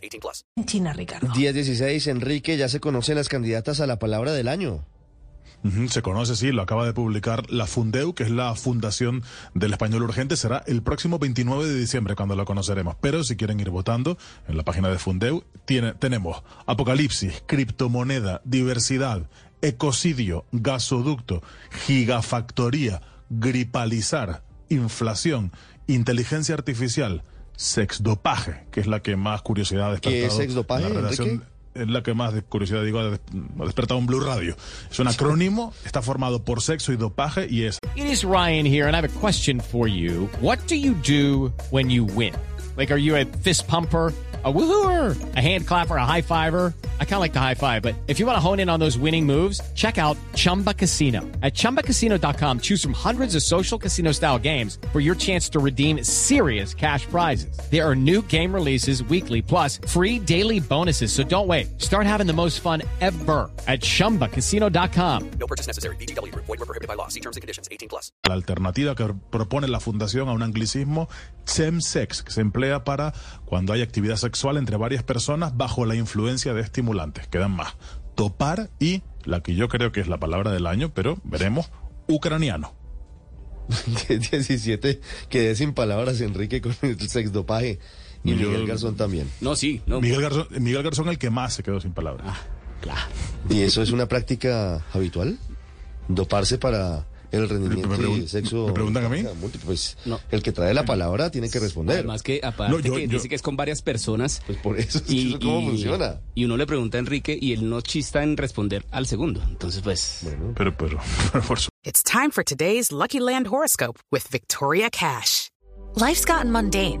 18 plus. China, Ricardo. 10-16, Enrique, ya se conocen las candidatas a la palabra del año. Se conoce, sí, lo acaba de publicar la Fundeu, que es la Fundación del Español Urgente. Será el próximo 29 de diciembre cuando lo conoceremos. Pero si quieren ir votando, en la página de Fundeu tiene, tenemos apocalipsis, criptomoneda, diversidad, ecocidio, gasoducto, gigafactoría, gripalizar, inflación, inteligencia artificial, sexdopaje, que es la que más curiosidad ha despertado. ¿Qué es sexdopaje, en la Enrique? es la que más de curiosidad digo ha despertado en Blue Radio. Es un acrónimo, está formado por sexo y dopaje y es It is Ryan here, and I have a question for you. What do you do when you win? Like, are you a fist pumper? A woohooer, a hand clapper, a high fiver. I kind of like the high five, but if you want to hone in on those winning moves, check out Chumba Casino. At chumbacasino.com, choose from hundreds of social casino style games for your chance to redeem serious cash prizes. There are new game releases weekly, plus free daily bonuses. So don't wait. Start having the most fun ever at chumbacasino.com. No purchase necessary. BGW. Void were prohibited by law. See terms and conditions. 18 plus. la alternativa que propone la fundación a un anglicismo chemsex, que se emplea para cuando hay actividad sexual entre varias personas bajo la influencia de estimulantes. Quedan más. Topar y la que yo creo que es la palabra del año, pero veremos, ucraniano. 17, quedé sin palabras, Enrique, con el sexdopaje. Y Miguel Garzón también. No, sí, no. Miguel Garzón, Miguel Garzón el que más se quedó sin palabras. Claro. ¿Y eso es una práctica habitual? ¿Doparse para el rendimiento Me pregun- y sexo? ¿me preguntan a mí? Pues No. el que trae la palabra tiene que responder. Además que aparte No, yo- que yo- dice que es con varias personas. Pues por eso, es y, ¿cómo y- funciona? Y uno le pregunta a Enrique y él no chista en responder al segundo. Entonces, pues. Pero, pero, pero por su- It's time for today's Lucky Land horoscope with Victoria Cash. Life's gotten mundane,